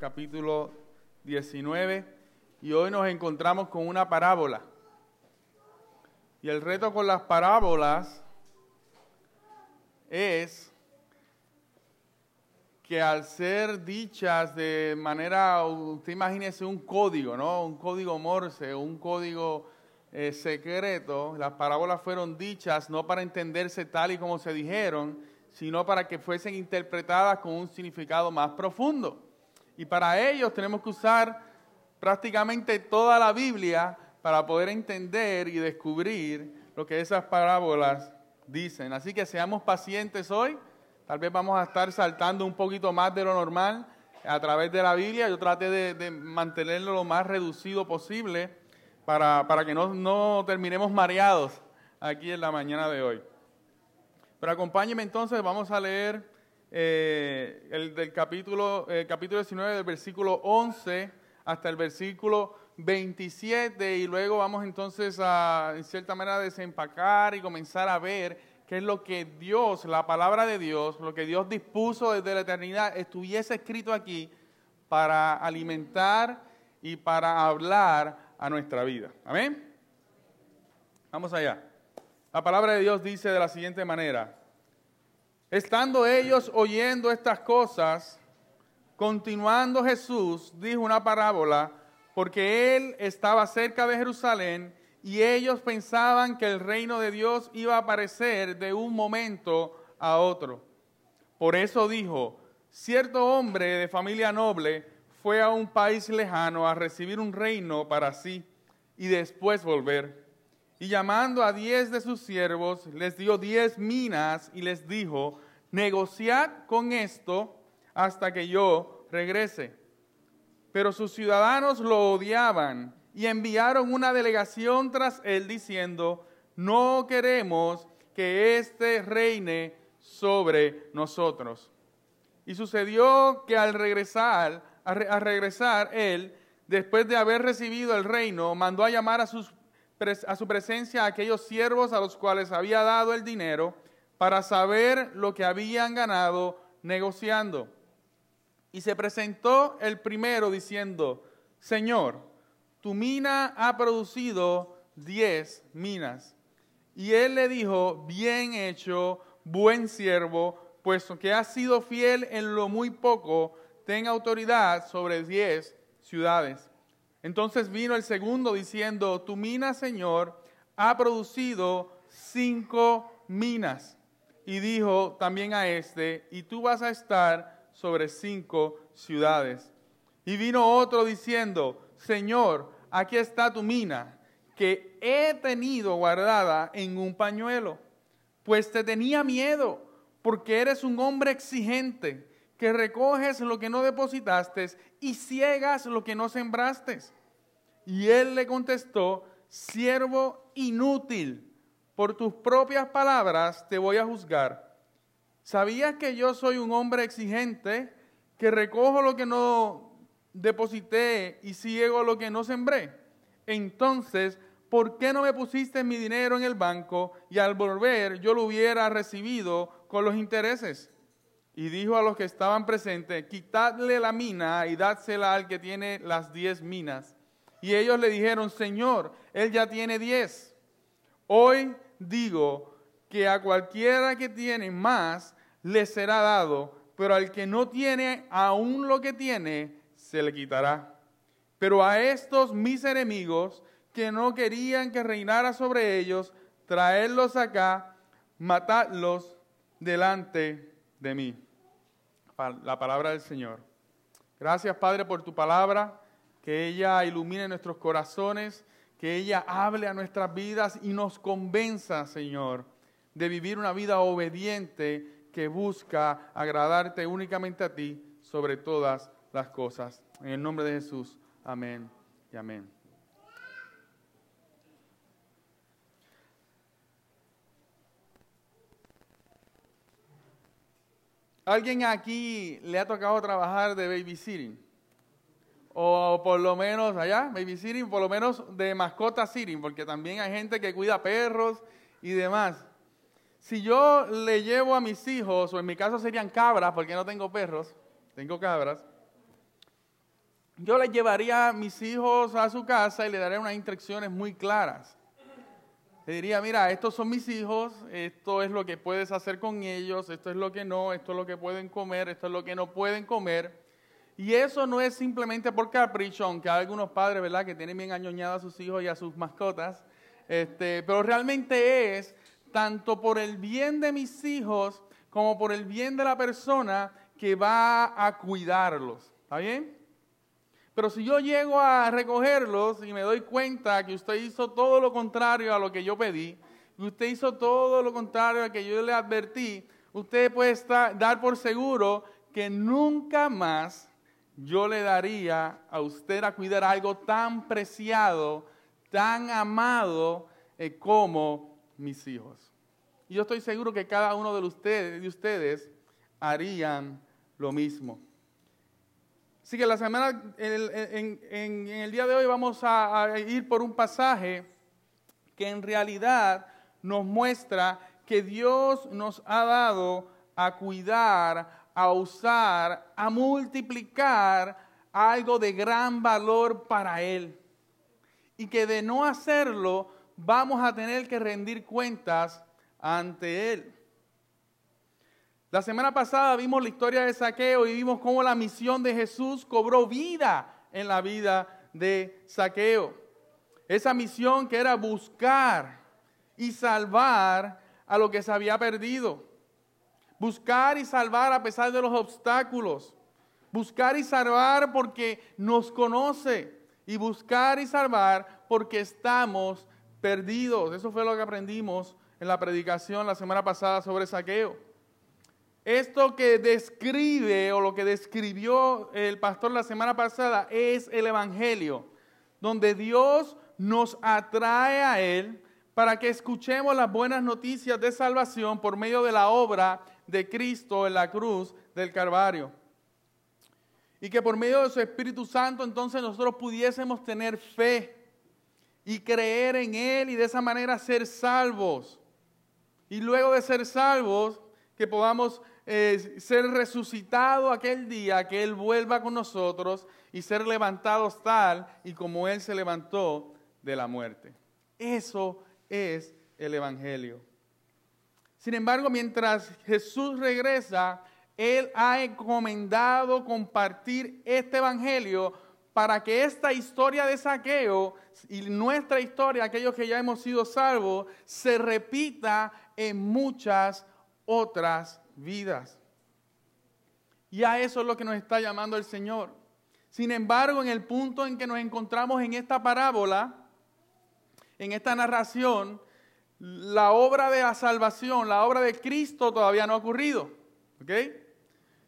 Capítulo 19 y hoy nos encontramos con una parábola. Y el reto con las parábolas es que al ser dichas de manera, usted imagínese un código, ¿no? Un código Morse, un código eh, secreto, las parábolas fueron dichas no para entenderse tal y como se dijeron, sino para que fuesen interpretadas con un significado más profundo. Y para ellos tenemos que usar prácticamente toda la Biblia para poder entender y descubrir lo que esas parábolas dicen. Así que seamos pacientes hoy. Tal vez vamos a estar saltando un poquito más de lo normal a través de la Biblia. Yo traté de, mantenerlo lo más reducido posible para, para que no, no terminemos mareados aquí en la mañana de hoy. Pero acompáñeme entonces, vamos a leer eh, el del capítulo, eh, capítulo 19, del versículo 11 hasta el versículo 27 y luego vamos entonces a, en cierta manera, desempacar y comenzar a ver qué es lo que Dios, la palabra de Dios, lo que Dios dispuso desde la eternidad, estuviese escrito aquí para alimentar y para hablar a nuestra vida. Amén. Vamos allá. La palabra de Dios dice de la siguiente manera, estando ellos oyendo estas cosas, continuando Jesús dijo una parábola, porque él estaba cerca de Jerusalén y ellos pensaban que el reino de Dios iba a aparecer de un momento a otro. Por eso dijo, cierto hombre de familia noble fue a un país lejano a recibir un reino para sí y después volver. Y llamando a diez de sus siervos, les dio diez minas y les dijo, negociad con esto hasta que yo regrese. Pero sus ciudadanos lo odiaban y enviaron una delegación tras él diciendo, no queremos que éste reine sobre nosotros. Y sucedió que al regresar, a, regresar él, después de haber recibido el reino, mandó a llamar a sus a su presencia aquellos siervos a los cuales había dado el dinero para saber lo que habían ganado negociando. Y se presentó el primero diciendo, Señor, tu mina ha producido diez minas. Y él le dijo, bien hecho, buen siervo, puesto que has sido fiel en lo muy poco, ten autoridad sobre diez ciudades. Entonces vino el segundo diciendo, tu mina, Señor, ha producido cinco minas. Y dijo también a este, y tú vas a estar sobre cinco ciudades. Y vino otro diciendo, Señor, aquí está tu mina, que he tenido guardada en un pañuelo, pues te tenía miedo, porque eres un hombre exigente que recoges lo que no depositaste y ciegas lo que no sembraste. Y él le contestó, siervo inútil, por tus propias palabras te voy a juzgar. ¿Sabías que yo soy un hombre exigente, que recojo lo que no deposité y ciego lo que no sembré? Entonces, ¿por qué no me pusiste mi dinero en el banco y al volver yo lo hubiera recibido con los intereses? Y dijo a los que estaban presentes, quitadle la mina y dádsela al que tiene las diez minas. Y ellos le dijeron, Señor, él ya tiene diez. Hoy digo que a cualquiera que tiene más le será dado, pero al que no tiene aún lo que tiene, se le quitará. Pero a estos mis enemigos, que no querían que reinara sobre ellos, traedlos acá, matadlos delante de mí la palabra del Señor. Gracias, Padre, por tu palabra, que ella ilumine nuestros corazones, que ella hable a nuestras vidas y nos convenza, Señor, de vivir una vida obediente que busca agradarte únicamente a ti sobre todas las cosas. En el nombre de Jesús, amén y amén. ¿Alguien aquí le ha tocado trabajar de babysitting? O por lo menos allá, babysitting, por lo menos de mascota sitting, porque también hay gente que cuida perros y demás. Si yo le llevo a mis hijos, o en mi caso serían cabras, porque no tengo perros, tengo cabras. yo le llevaría a mis hijos a su casa y le daría unas instrucciones muy claras. Le diría, mira, estos son mis hijos, esto es lo que puedes hacer con ellos, esto es lo que no, esto es lo que pueden comer, esto es lo que no pueden comer. Y eso no es simplemente por capricho, aunque hay algunos padres, ¿verdad?, que tienen bien añoñados a sus hijos y a sus mascotas. Este, pero realmente es tanto por el bien de mis hijos como por el bien de la persona que va a cuidarlos. ¿Está bien? Pero si yo llego a recogerlos y me doy cuenta que usted hizo todo lo contrario a lo que yo pedí, y usted hizo todo lo contrario a que yo le advertí, usted puede dar por seguro que nunca más yo le daría a usted a cuidar algo tan preciado, tan amado eh, como mis hijos. Y yo estoy seguro que cada uno de ustedes, de ustedes harían lo mismo. Así que la semana, en, el día de hoy vamos a, ir por un pasaje que en realidad nos muestra que Dios nos ha dado a cuidar, a usar, a multiplicar algo de gran valor para Él. Y que de no hacerlo vamos a tener que rendir cuentas ante Él. La semana pasada vimos la historia de Saqueo y vimos cómo la misión de Jesús cobró vida en la vida de Saqueo. Esa misión que era buscar y salvar a lo que se había perdido. Buscar y salvar a pesar de los obstáculos. Buscar y salvar porque nos conoce. Y buscar y salvar porque estamos perdidos. Eso fue lo que aprendimos en la predicación la semana pasada sobre Saqueo. Esto que describe o lo que describió el pastor la semana pasada es el Evangelio, donde Dios nos atrae a Él para que escuchemos las buenas noticias de salvación por medio de la obra de Cristo en la cruz del Calvario. Y que por medio de su Espíritu Santo entonces nosotros pudiésemos tener fe y creer en Él y de esa manera ser salvos. Y luego de ser salvos, que podamos ser resucitado aquel día, que Él vuelva con nosotros y ser levantados tal y como Él se levantó de la muerte. Eso es el Evangelio. Sin embargo, mientras Jesús regresa, Él ha encomendado compartir este Evangelio para que esta historia de saqueo y nuestra historia, aquellos que ya hemos sido salvos, se repita en muchas otras vidas. Y a eso es lo que nos está llamando el Señor. Sin embargo, en el punto en que nos encontramos en esta parábola, en esta narración, la obra de la salvación, la obra de Cristo todavía no ha ocurrido. ¿Ok?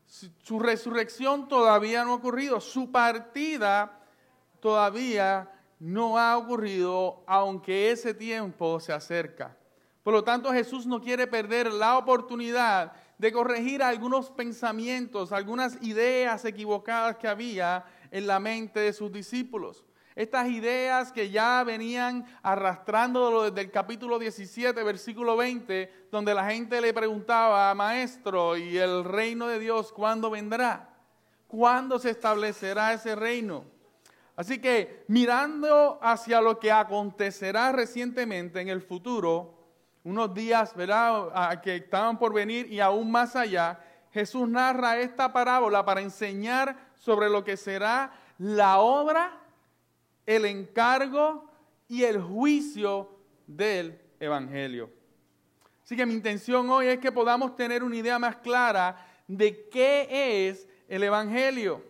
Su resurrección todavía no ha ocurrido. Su partida todavía no ha ocurrido, aunque ese tiempo se acerca. Por lo tanto, Jesús no quiere perder la oportunidad de corregir algunos pensamientos, algunas ideas equivocadas que había en la mente de sus discípulos. Estas ideas que ya venían arrastrándolo desde el capítulo 17, versículo 20, donde la gente le preguntaba, maestro, ¿y el reino de Dios cuándo vendrá? ¿Cuándo se establecerá ese reino? Así que mirando hacia lo que acontecerá recientemente en el futuro, unos días, ¿verdad?, que estaban por venir y aún más allá, Jesús narra esta parábola para enseñar sobre lo que será la obra, el encargo y el juicio del Evangelio. Así que mi intención hoy es que podamos tener una idea más clara de qué es el Evangelio.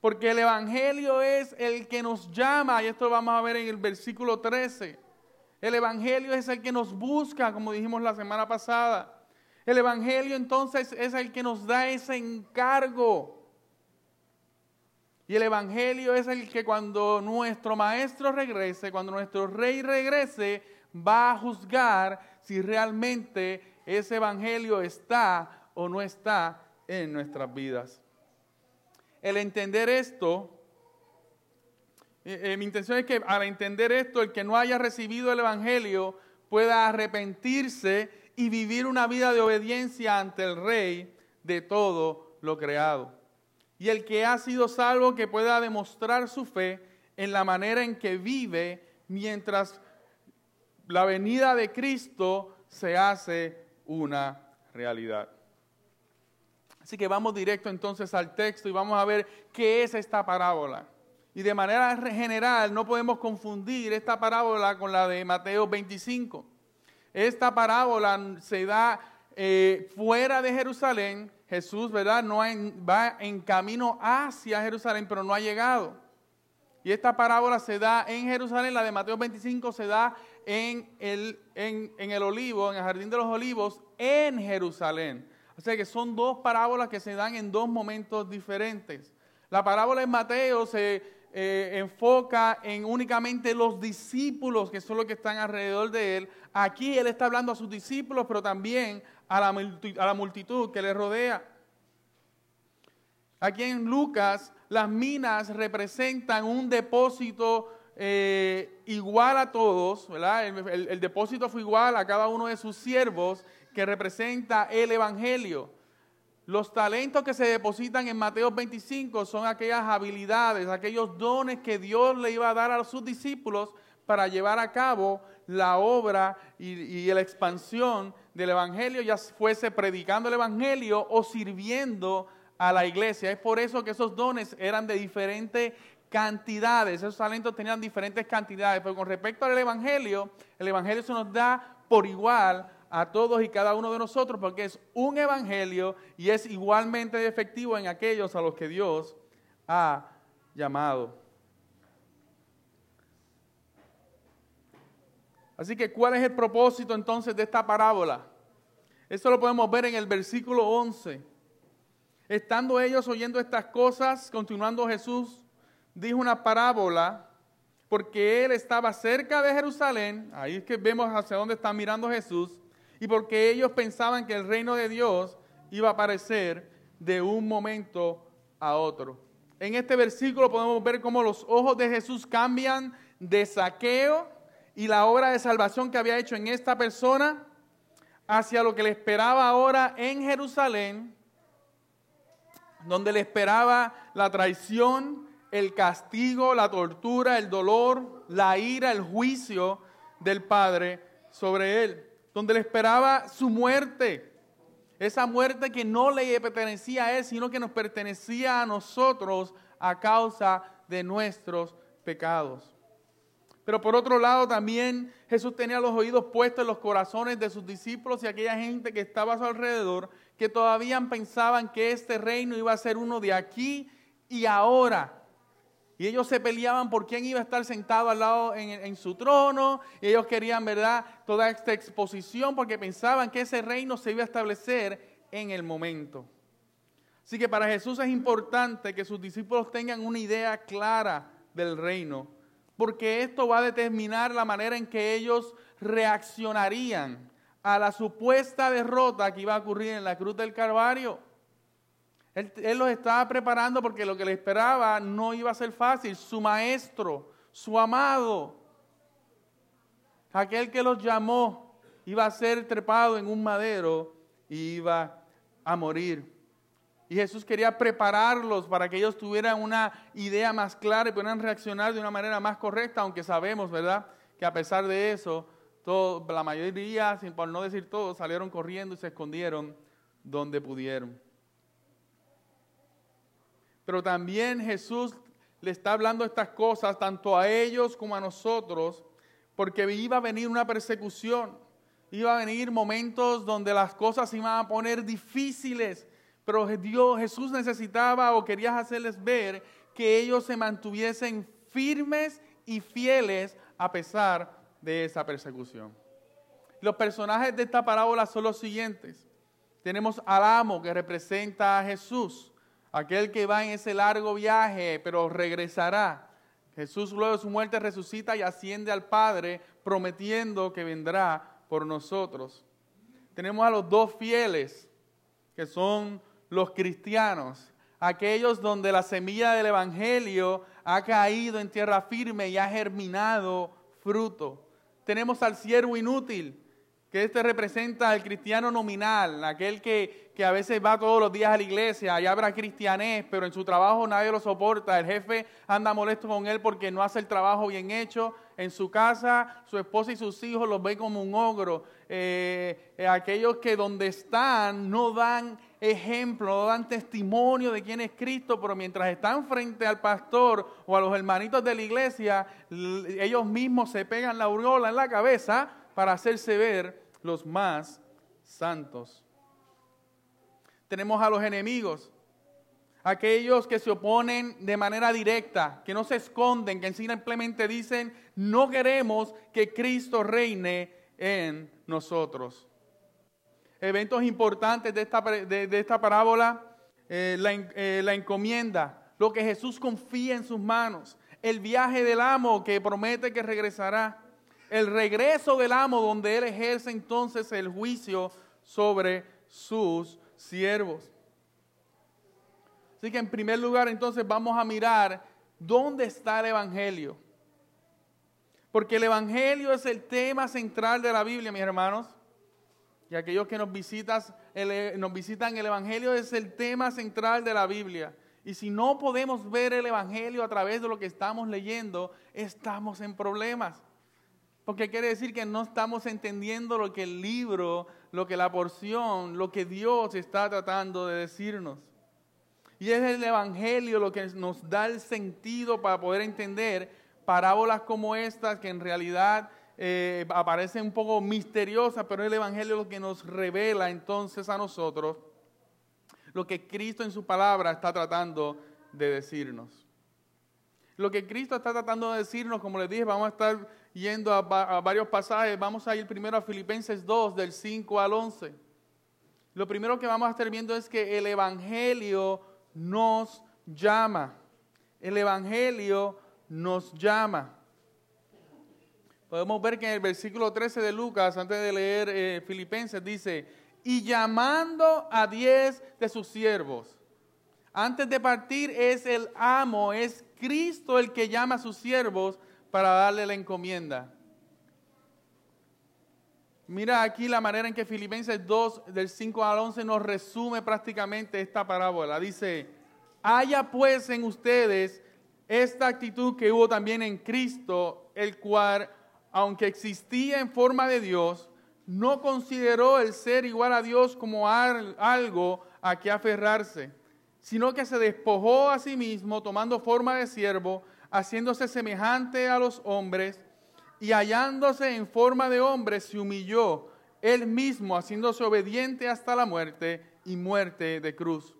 Porque el Evangelio es el que nos llama, y esto lo vamos a ver en el versículo 13 el Evangelio es el que nos busca, como dijimos la semana pasada. El Evangelio entonces es el que nos da ese encargo. Y el Evangelio es el que cuando nuestro Maestro regrese, cuando nuestro Rey regrese, va a juzgar si realmente ese Evangelio está o no está en nuestras vidas. El entender esto eh, eh, mi intención es que al entender esto, el que no haya recibido el Evangelio pueda arrepentirse y vivir una vida de obediencia ante el Rey de todo lo creado. y el que ha sido salvo que pueda demostrar su fe en la manera en que vive mientras la venida de Cristo se hace una realidad. Así que vamos directo entonces al texto y vamos a ver qué es esta parábola. Y de manera general no podemos confundir esta parábola con la de Mateo 25. Esta parábola se da eh, fuera de Jerusalén. Jesús, ¿verdad? No va en camino hacia Jerusalén, pero no ha llegado. Y esta parábola se da en Jerusalén, la de Mateo 25 se da en el, en, en el olivo, en el jardín de los olivos, en Jerusalén. O sea que son dos parábolas que se dan en dos momentos diferentes. La parábola en Mateo se eh, enfoca en únicamente los discípulos, que son los que están alrededor de él. Aquí él está hablando a sus discípulos, pero también a la, multitud que le rodea. Aquí en Lucas, las minas representan un depósito eh, igual a todos, ¿verdad? el, depósito fue igual a cada uno de sus siervos que representa el Evangelio. Los talentos que se depositan en Mateo 25 son aquellas habilidades, aquellos dones que Dios le iba a dar a sus discípulos para llevar a cabo la obra y, la expansión del Evangelio, ya fuese predicando el Evangelio o sirviendo a la iglesia. Es por eso que esos dones eran de diferentes cantidades, esos talentos tenían diferentes cantidades, pero con respecto al Evangelio, el Evangelio se nos da por igual a todos y cada uno de nosotros porque es un evangelio y es igualmente efectivo en aquellos a los que Dios ha llamado. Así que, ¿cuál es el propósito entonces de esta parábola? Esto lo podemos ver en el versículo 11. Estando ellos oyendo estas cosas, continuando Jesús, dijo una parábola porque él estaba cerca de Jerusalén, ahí es que vemos hacia dónde está mirando Jesús, y porque ellos pensaban que el reino de Dios iba a aparecer de un momento a otro. En este versículo podemos ver cómo los ojos de Jesús cambian de saqueo y la obra de salvación que había hecho en esta persona hacia lo que le esperaba ahora en Jerusalén, donde le esperaba la traición, el castigo, la tortura, el dolor, la ira, el juicio del Padre sobre él donde le esperaba su muerte. Esa muerte que no le pertenecía a él, sino que nos pertenecía a nosotros a causa de nuestros pecados. Pero por otro lado también Jesús tenía los oídos puestos en los corazones de sus discípulos y aquella gente que estaba a su alrededor, que todavía pensaban que este reino iba a ser uno de aquí y ahora. Y ellos se peleaban por quién iba a estar sentado al lado en, su trono. Y ellos querían, ¿verdad?, toda esta exposición porque pensaban que ese reino se iba a establecer en el momento. Así que para Jesús es importante que sus discípulos tengan una idea clara del reino, porque esto va a determinar la manera en que ellos reaccionarían a la supuesta derrota que iba a ocurrir en la cruz del Calvario. Él, los estaba preparando porque lo que le esperaba no iba a ser fácil. Su maestro, su amado, aquel que los llamó, iba a ser trepado en un madero y iba a morir. Y Jesús quería prepararlos para que ellos tuvieran una idea más clara y pudieran reaccionar de una manera más correcta, aunque sabemos, ¿verdad?, que a pesar de eso, todo, la mayoría, por no decir todos, salieron corriendo y se escondieron donde pudieron. Pero también Jesús le está hablando estas cosas tanto a ellos como a nosotros, porque iba a venir una persecución, iba a venir momentos donde las cosas se iban a poner difíciles, pero Dios, Jesús necesitaba o quería hacerles ver que ellos se mantuviesen firmes y fieles a pesar de esa persecución. Los personajes de esta parábola son los siguientes. Tenemos al amo que representa a Jesús aquel que va en ese largo viaje, pero regresará. Jesús luego de su muerte resucita y asciende al Padre, prometiendo que vendrá por nosotros. Tenemos a los dos fieles, que son los cristianos, aquellos donde la semilla del Evangelio ha caído en tierra firme y ha germinado fruto. Tenemos al siervo inútil, que este representa al cristiano nominal, aquel que, que, a veces va todos los días a la iglesia y habla cristianés, pero en su trabajo nadie lo soporta. El jefe anda molesto con él porque no hace el trabajo bien hecho. En su casa, su esposa y sus hijos los ven como un ogro. Eh, eh, aquellos que donde están no dan ejemplo, no dan testimonio de quién es Cristo, pero mientras están frente al pastor o a los hermanitos de la iglesia, ellos mismos se pegan la aureola en la cabeza para hacerse ver los más santos. Tenemos a los enemigos, aquellos que se oponen de manera directa, que no se esconden, que simplemente dicen, no queremos que Cristo reine en nosotros. Eventos importantes de esta, de, esta parábola, eh, eh, la encomienda, lo que Jesús confía en sus manos, el viaje del amo que promete que regresará, el regreso del amo donde él ejerce entonces el juicio sobre sus siervos. Así que en primer lugar entonces vamos a mirar dónde está el Evangelio. Porque el Evangelio es el tema central de la Biblia, mis hermanos. Y aquellos que nos, visitas, nos visitan, el Evangelio es el tema central de la Biblia. Y si no podemos ver el Evangelio a través de lo que estamos leyendo, estamos en problemas. Porque quiere decir que no estamos entendiendo lo que el libro, lo que la porción, lo que Dios está tratando de decirnos. Y es el Evangelio lo que nos da el sentido para poder entender parábolas como estas que en realidad eh, aparecen un poco misteriosas, pero es el Evangelio lo que nos revela entonces a nosotros lo que Cristo en su palabra está tratando de decirnos. Lo que Cristo está tratando de decirnos, como les dije, vamos a estar yendo a, varios pasajes. Vamos a ir primero a Filipenses 2, del 5 al 11. Lo primero que vamos a estar viendo es que el Evangelio nos llama. El Evangelio nos llama. Podemos ver que en el versículo 13 de Lucas, antes de leer eh, Filipenses, dice, y llamando a diez de sus siervos. Antes de partir es el amo, es Cristo el que llama a sus siervos para darle la encomienda. Mira aquí la manera en que Filipenses 2, del 5 al 11, nos resume prácticamente esta parábola. Dice, haya pues en ustedes esta actitud que hubo también en Cristo, el cual, aunque existía en forma de Dios, no consideró el ser igual a Dios como algo a que aferrarse, sino que se despojó a sí mismo, tomando forma de siervo, haciéndose semejante a los hombres, y hallándose en forma de hombre, se humilló él mismo, haciéndose obediente hasta la muerte y muerte de cruz.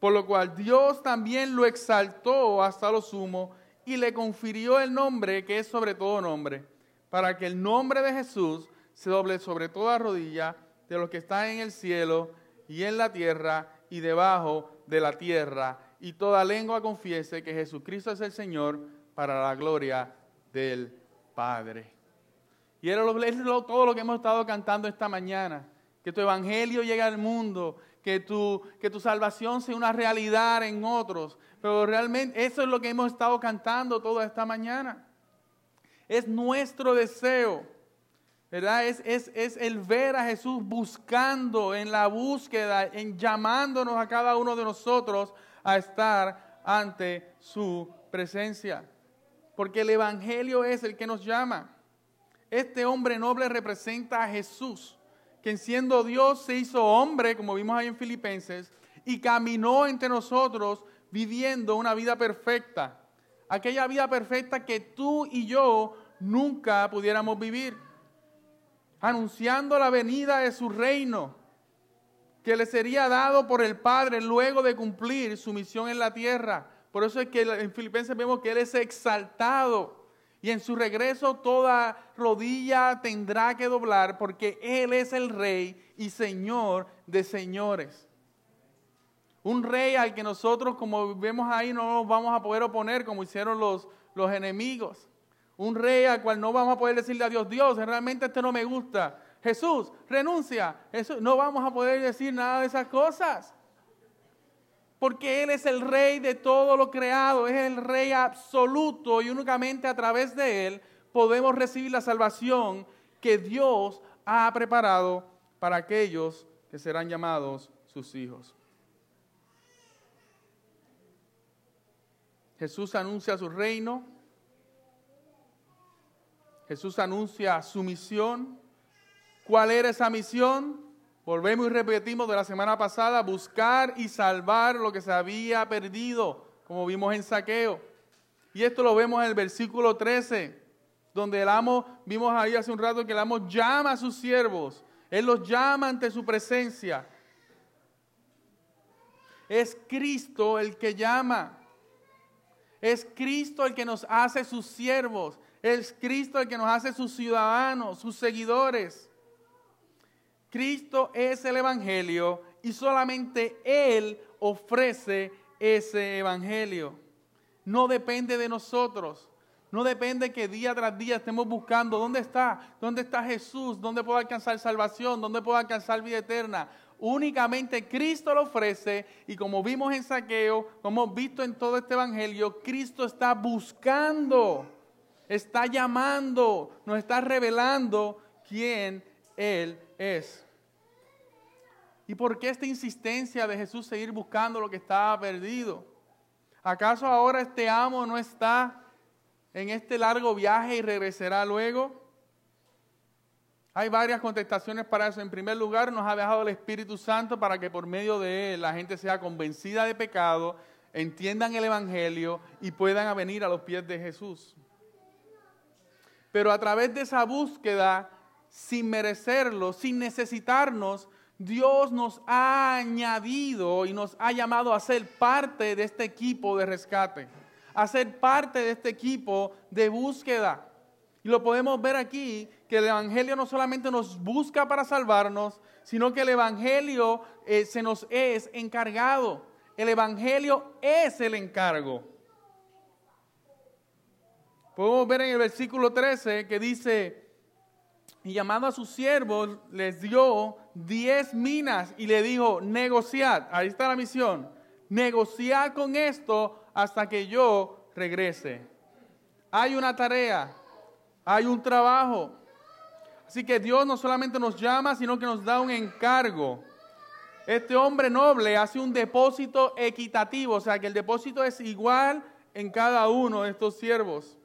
Por lo cual Dios también lo exaltó hasta lo sumo y le confirió el nombre que es sobre todo nombre, para que el nombre de Jesús se doble sobre toda rodilla de los que están en el cielo y en la tierra y debajo de la tierra y toda lengua confiese que Jesucristo es el Señor para la gloria del Padre. Y era todo lo que hemos estado cantando esta mañana, que tu evangelio llegue al mundo, que tu, que tu salvación sea una realidad en otros. Pero realmente eso es lo que hemos estado cantando toda esta mañana. Es nuestro deseo, ¿verdad? Es, es, es el ver a Jesús buscando en la búsqueda, en llamándonos a cada uno de nosotros a estar ante su presencia. Porque el Evangelio es el que nos llama. Este hombre noble representa a Jesús, quien siendo Dios se hizo hombre, como vimos ahí en Filipenses, y caminó entre nosotros viviendo una vida perfecta. Aquella vida perfecta que tú y yo nunca pudiéramos vivir. Anunciando la venida de su reino que le sería dado por el Padre luego de cumplir su misión en la tierra. Por eso es que en Filipenses vemos que Él es exaltado y en su regreso toda rodilla tendrá que doblar porque Él es el Rey y Señor de señores. Un rey al que nosotros, como vemos ahí, no vamos a poder oponer como hicieron los, los enemigos. Un rey al cual no vamos a poder decirle a Dios, Dios, realmente este no me gusta. Jesús, renuncia. no vamos a poder decir nada de esas cosas. Porque Él es el rey de todo lo creado, es el rey absoluto y únicamente a través de Él podemos recibir la salvación que Dios ha preparado para aquellos que serán llamados sus hijos. Jesús anuncia su reino. Jesús anuncia su misión. ¿Cuál era esa misión? Volvemos y repetimos de la semana pasada, buscar y salvar lo que se había perdido, como vimos en saqueo. Y esto lo vemos en el versículo 13, donde el amo, vimos ahí hace un rato que el amo llama a sus siervos, él los llama ante su presencia. Es Cristo el que llama. Es Cristo el que nos hace sus siervos. Es Cristo el que nos hace sus ciudadanos, sus seguidores. Cristo es el Evangelio y solamente Él ofrece ese Evangelio. No depende de nosotros. No depende que día tras día estemos buscando dónde está, dónde está Jesús, dónde puedo alcanzar salvación, dónde puedo alcanzar vida eterna. Únicamente Cristo lo ofrece y como vimos en saqueo, como hemos visto en todo este Evangelio, Cristo está buscando, está llamando, nos está revelando quién Él es. ¿Y por qué esta insistencia de Jesús seguir buscando lo que estaba perdido? ¿Acaso ahora este amo no está en este largo viaje y regresará luego? Hay varias contestaciones para eso. En primer lugar, nos ha dejado el Espíritu Santo para que por medio de él la gente sea convencida de pecado, entiendan el Evangelio y puedan venir a los pies de Jesús. Pero a través de esa búsqueda, sin merecerlo, sin necesitarnos, Dios nos ha añadido y nos ha llamado a ser parte de este equipo de rescate, a ser parte de este equipo de búsqueda. Y lo podemos ver aquí, que el Evangelio no solamente nos busca para salvarnos, sino que el Evangelio eh, se nos es encargado. El Evangelio es el encargo. Podemos ver en el versículo 13 que dice, y llamando a sus siervos, les dio diez minas y le dijo, negociad, ahí está la misión, negociad con esto hasta que yo regrese. Hay una tarea, hay un trabajo. Así que Dios no solamente nos llama, sino que nos da un encargo. Este hombre noble hace un depósito equitativo, o sea que el depósito es igual en cada uno de estos siervos.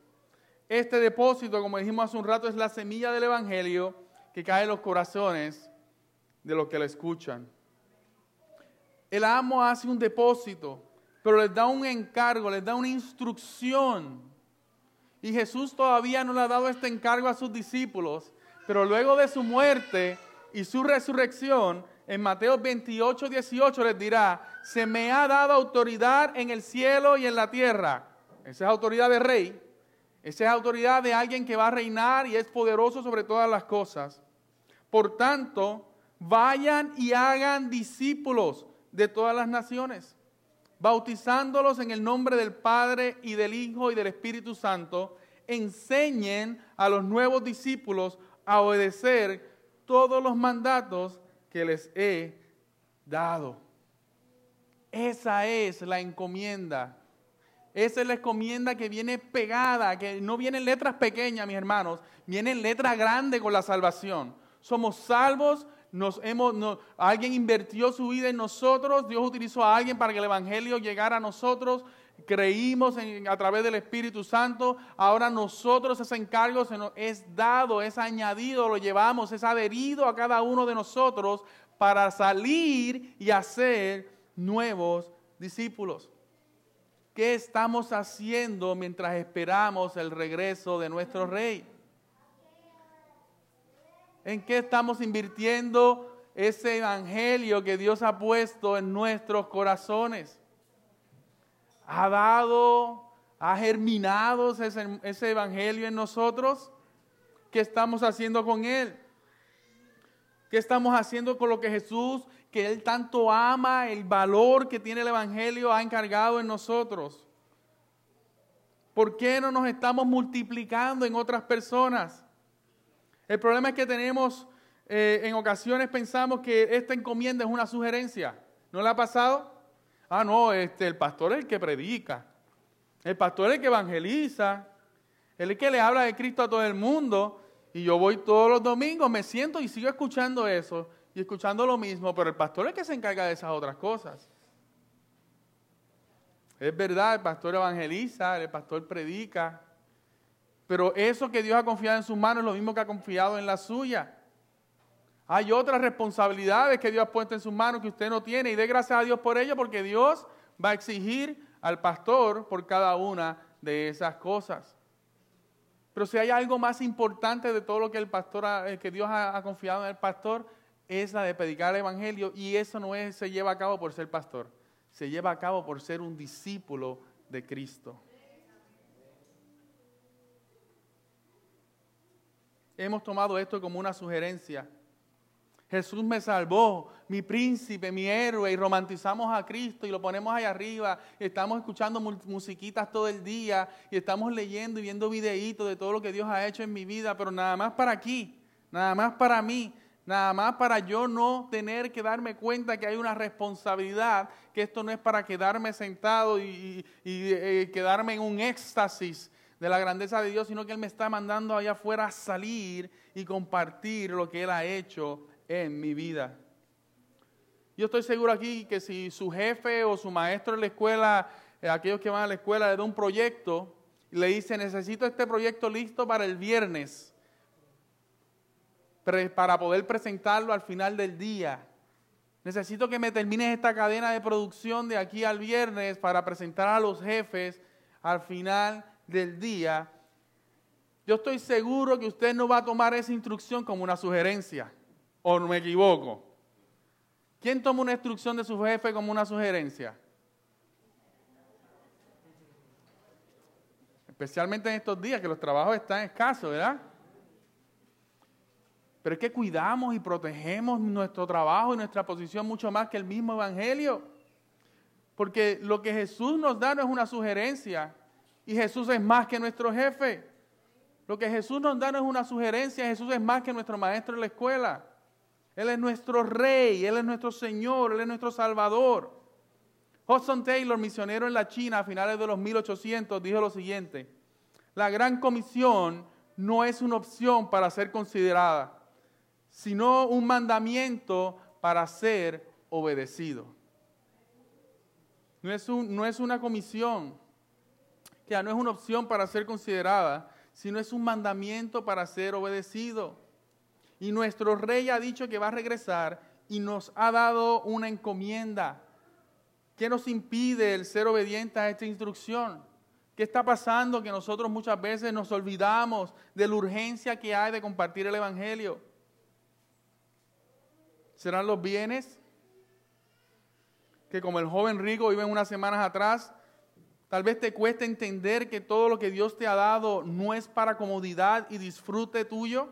Este depósito, como dijimos hace un rato, es la semilla del Evangelio que cae en los corazones de los que le escuchan. El amo hace un depósito, pero les da un encargo, les da una instrucción y Jesús todavía no le ha dado este encargo a sus discípulos, pero luego de su muerte y su resurrección, en Mateo 28, 18 les dirá, se me ha dado autoridad en el cielo y en la tierra. Esa es autoridad de rey, esa es autoridad de alguien que va a reinar y es poderoso sobre todas las cosas. Por tanto, vayan y hagan discípulos de todas las naciones bautizándolos en el nombre del Padre y del Hijo y del Espíritu Santo, enseñen a los nuevos discípulos a obedecer todos los mandatos que les he dado. Esa es la encomienda. Esa es la encomienda que viene pegada, que no viene en letras pequeñas, mis hermanos, viene en letra grande con la salvación. Somos salvos nos hemos, alguien invirtió su vida en nosotros, Dios utilizó a alguien para que el Evangelio llegara a nosotros, creímos a través del Espíritu Santo, ahora nosotros ese encargo se nos es dado, es añadido, lo llevamos, es adherido a cada uno de nosotros para salir y hacer nuevos discípulos. ¿Qué estamos haciendo mientras esperamos el regreso de nuestro Rey? ¿En qué estamos invirtiendo ese evangelio que Dios ha puesto en nuestros corazones? ¿Ha dado, ha germinado ese, ese evangelio en nosotros? ¿Qué estamos haciendo con él? ¿Qué estamos haciendo con lo que Jesús, que Él tanto ama, el valor que tiene el Evangelio, ha encargado en nosotros? ¿Por qué no nos estamos multiplicando en otras personas? El problema es que tenemos, eh, en ocasiones pensamos que esta encomienda es una sugerencia. ¿No le ha pasado? Ah, no, este, el pastor es el que predica. El pastor es el que evangeliza. Él es el que le habla de Cristo a todo el mundo. Y yo voy todos los domingos, me siento y sigo escuchando eso y escuchando lo mismo, pero el pastor es que se encarga de esas otras cosas. Es verdad, el pastor evangeliza, el pastor predica, pero eso que Dios ha confiado en sus manos es lo mismo que ha confiado en la suya. Hay otras responsabilidades que Dios ha puesto en sus manos que usted no tiene y dé gracias a Dios por ello porque Dios va a exigir al pastor por cada una de esas cosas. Pero si hay algo más importante de todo lo que el pastor, eh, que Dios ha, confiado en el pastor, es la de predicar el evangelio y eso no es, se lleva a cabo por ser pastor se lleva a cabo por ser un discípulo de Cristo. Hemos tomado esto como una sugerencia. Jesús me salvó, mi príncipe, mi héroe, y romantizamos a Cristo y lo ponemos ahí arriba. Estamos escuchando musiquitas todo el día y estamos leyendo y viendo videitos de todo lo que Dios ha hecho en mi vida, pero nada más para aquí, nada más para mí, Nada más para yo no tener que darme cuenta que hay una responsabilidad, que esto no es para quedarme sentado y, eh, quedarme en un éxtasis de la grandeza de Dios, sino que Él me está mandando allá afuera a salir y compartir lo que Él ha hecho en mi vida. Yo estoy seguro aquí que si su jefe o su maestro en la escuela, eh, aquellos que van a la escuela, le da un proyecto y le dice, necesito este proyecto listo para el viernes para poder presentarlo al final del día. Necesito que me termines esta cadena de producción de aquí al viernes para presentar a los jefes al final del día. Yo estoy seguro que usted no va a tomar esa instrucción como una sugerencia, o no me equivoco. ¿Quién toma una instrucción de su jefe como una sugerencia? Especialmente en estos días que los trabajos están escasos, ¿verdad? Pero es que cuidamos y protegemos nuestro trabajo y nuestra posición mucho más que el mismo Evangelio. Porque lo que Jesús nos da no es una sugerencia. Y Jesús es más que nuestro jefe. Lo que Jesús nos da no es una sugerencia. Jesús es más que nuestro maestro en la escuela. Él es nuestro rey, Él es nuestro Señor, Él es nuestro Salvador. Hudson Taylor, misionero en la China a finales de los 1800, dijo lo siguiente. La gran comisión no es una opción para ser considerada sino un mandamiento para ser obedecido. No es, no es una comisión, que no es una opción para ser considerada, sino es un mandamiento para ser obedecido. Y nuestro rey ha dicho que va a regresar y nos ha dado una encomienda. ¿Qué nos impide el ser obediente a esta instrucción? ¿Qué está pasando que nosotros muchas veces nos olvidamos de la urgencia que hay de compartir el Evangelio? Serán los bienes que como el joven rico vive unas semanas atrás, tal vez te cueste entender que todo lo que Dios te ha dado no es para comodidad y disfrute tuyo,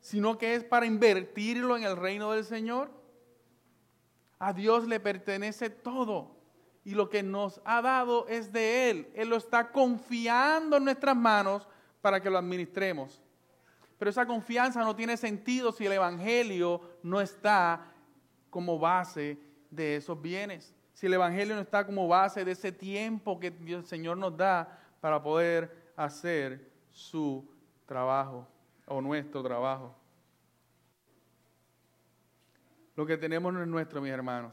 sino que es para invertirlo en el reino del Señor. A Dios le pertenece todo y lo que nos ha dado es de Él. Él lo está confiando en nuestras manos para que lo administremos. Pero esa confianza no tiene sentido si el Evangelio no está como base de esos bienes. Si el Evangelio no está como base de ese tiempo que el Señor nos da para poder hacer su trabajo o nuestro trabajo. Lo que tenemos no es nuestro, mis hermanos.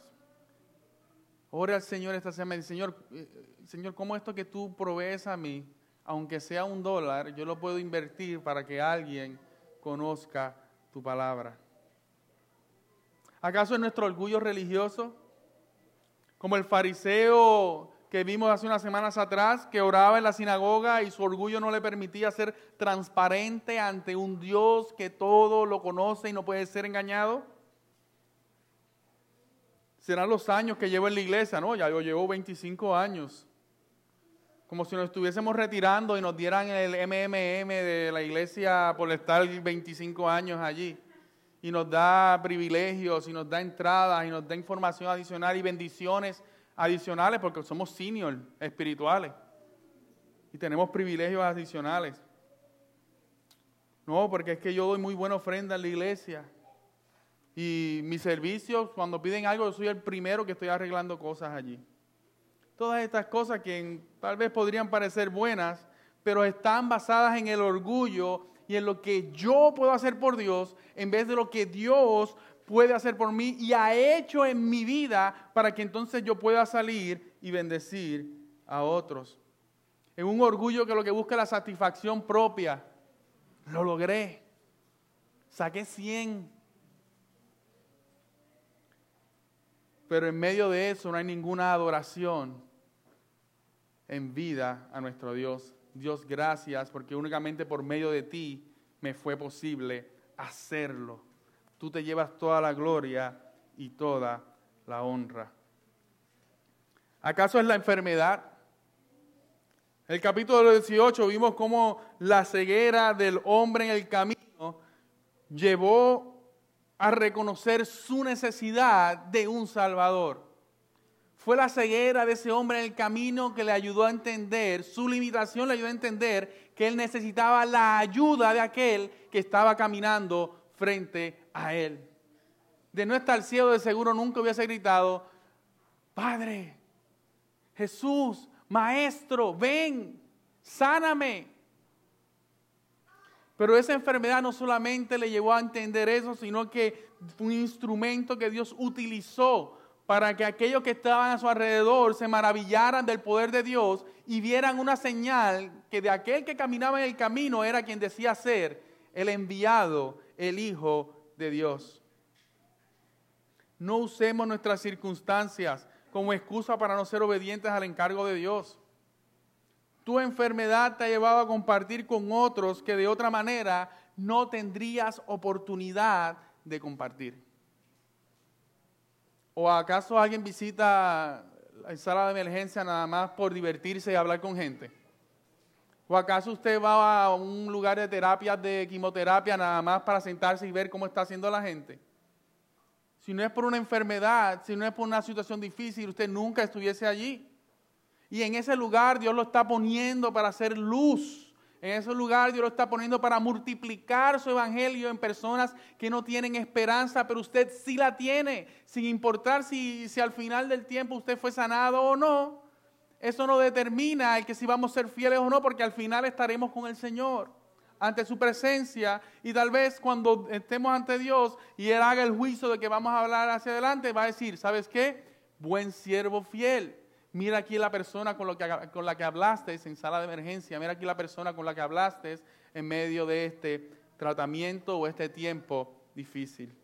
Ore al Señor esta semana. Señor, eh, Señor, ¿cómo esto que tú provees a mí aunque sea un dólar, yo lo puedo invertir para que alguien conozca tu palabra. ¿Acaso es nuestro orgullo religioso? Como el fariseo que vimos hace unas semanas atrás, que oraba en la sinagoga y su orgullo no le permitía ser transparente ante un Dios que todo lo conoce y no puede ser engañado. Serán los años que llevo en la iglesia, ¿no? Ya yo llevo 25 años como si nos estuviésemos retirando y nos dieran el MMM de la iglesia por estar 25 años allí. Y nos da privilegios, y nos da entradas, y nos da información adicional y bendiciones adicionales, porque somos senior espirituales. Y tenemos privilegios adicionales. No, porque es que yo doy muy buena ofrenda en la iglesia. Y mis servicios, cuando piden algo, yo soy el primero que estoy arreglando cosas allí. Todas estas cosas que tal vez podrían parecer buenas, pero están basadas en el orgullo y en lo que yo puedo hacer por Dios en vez de lo que Dios puede hacer por mí y ha hecho en mi vida para que entonces yo pueda salir y bendecir a otros. En un orgullo que lo que busca es la satisfacción propia. Lo logré. Saqué 100. Pero en medio de eso no hay ninguna adoración en vida a nuestro Dios. Dios, gracias porque únicamente por medio de ti me fue posible hacerlo. Tú te llevas toda la gloria y toda la honra. ¿Acaso es la enfermedad? El capítulo 18 vimos cómo la ceguera del hombre en el camino llevó a reconocer su necesidad de un Salvador. Fue la ceguera de ese hombre en el camino que le ayudó a entender, su limitación le ayudó a entender que él necesitaba la ayuda de aquel que estaba caminando frente a él. De no estar ciego de seguro nunca hubiese gritado, Padre, Jesús, Maestro, ven, sáname. Pero esa enfermedad no solamente le llevó a entender eso, sino que fue un instrumento que Dios utilizó para que aquellos que estaban a su alrededor se maravillaran del poder de Dios y vieran una señal que de aquel que caminaba en el camino era quien decía ser el enviado, el Hijo de Dios. No usemos nuestras circunstancias como excusa para no ser obedientes al encargo de Dios. Tu enfermedad te ha llevado a compartir con otros que de otra manera no tendrías oportunidad de compartir. ¿O acaso alguien visita la sala de emergencia nada más por divertirse y hablar con gente? ¿O acaso usted va a un lugar de terapia, de quimioterapia, nada más para sentarse y ver cómo está haciendo la gente? Si no es por una enfermedad, si no es por una situación difícil, usted nunca estuviese allí. Y en ese lugar Dios lo está poniendo para hacer luz. En ese lugar Dios lo está poniendo para multiplicar su evangelio en personas que no tienen esperanza, pero usted sí la tiene, sin importar si, si al final del tiempo usted fue sanado o no. Eso no determina el que si vamos a ser fieles o no, porque al final estaremos con el Señor ante su presencia y tal vez cuando estemos ante Dios y Él haga el juicio de que vamos a hablar hacia adelante, va a decir, ¿sabes qué? Buen siervo fiel. Mira aquí la persona con, que, con la que hablaste en sala de emergencia. Mira aquí la persona con la que hablaste en medio de este tratamiento o este tiempo difícil.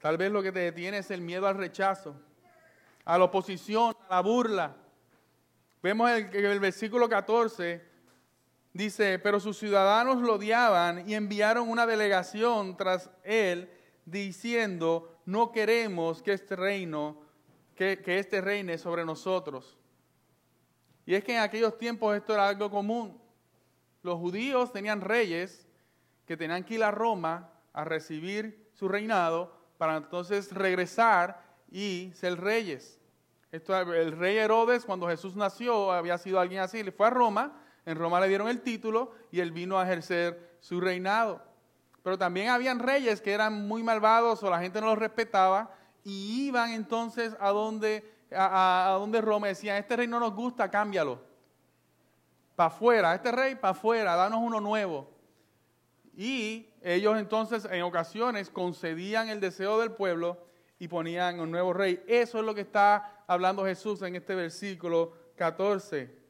Tal vez lo que te detiene es el miedo al rechazo, a la oposición, a la burla. Vemos el, el versículo 14 Dice, pero sus ciudadanos lo odiaban y enviaron una delegación tras él diciendo, no queremos que este reino, que, que este reine sobre nosotros. Y es que en aquellos tiempos esto era algo común. Los judíos tenían reyes que tenían que ir a Roma a recibir su reinado para entonces regresar y ser reyes. Esto, el rey Herodes, cuando Jesús nació, había sido alguien así, le fue a Roma en Roma le dieron el título y él vino a ejercer su reinado. Pero también habían reyes que eran muy malvados o la gente no los respetaba y iban entonces a donde, a, donde Roma decían, este rey no nos gusta, cámbialo. Para afuera, este rey para afuera, danos uno nuevo. Y ellos entonces en ocasiones concedían el deseo del pueblo y ponían un nuevo rey. Eso es lo que está hablando Jesús en este versículo 14.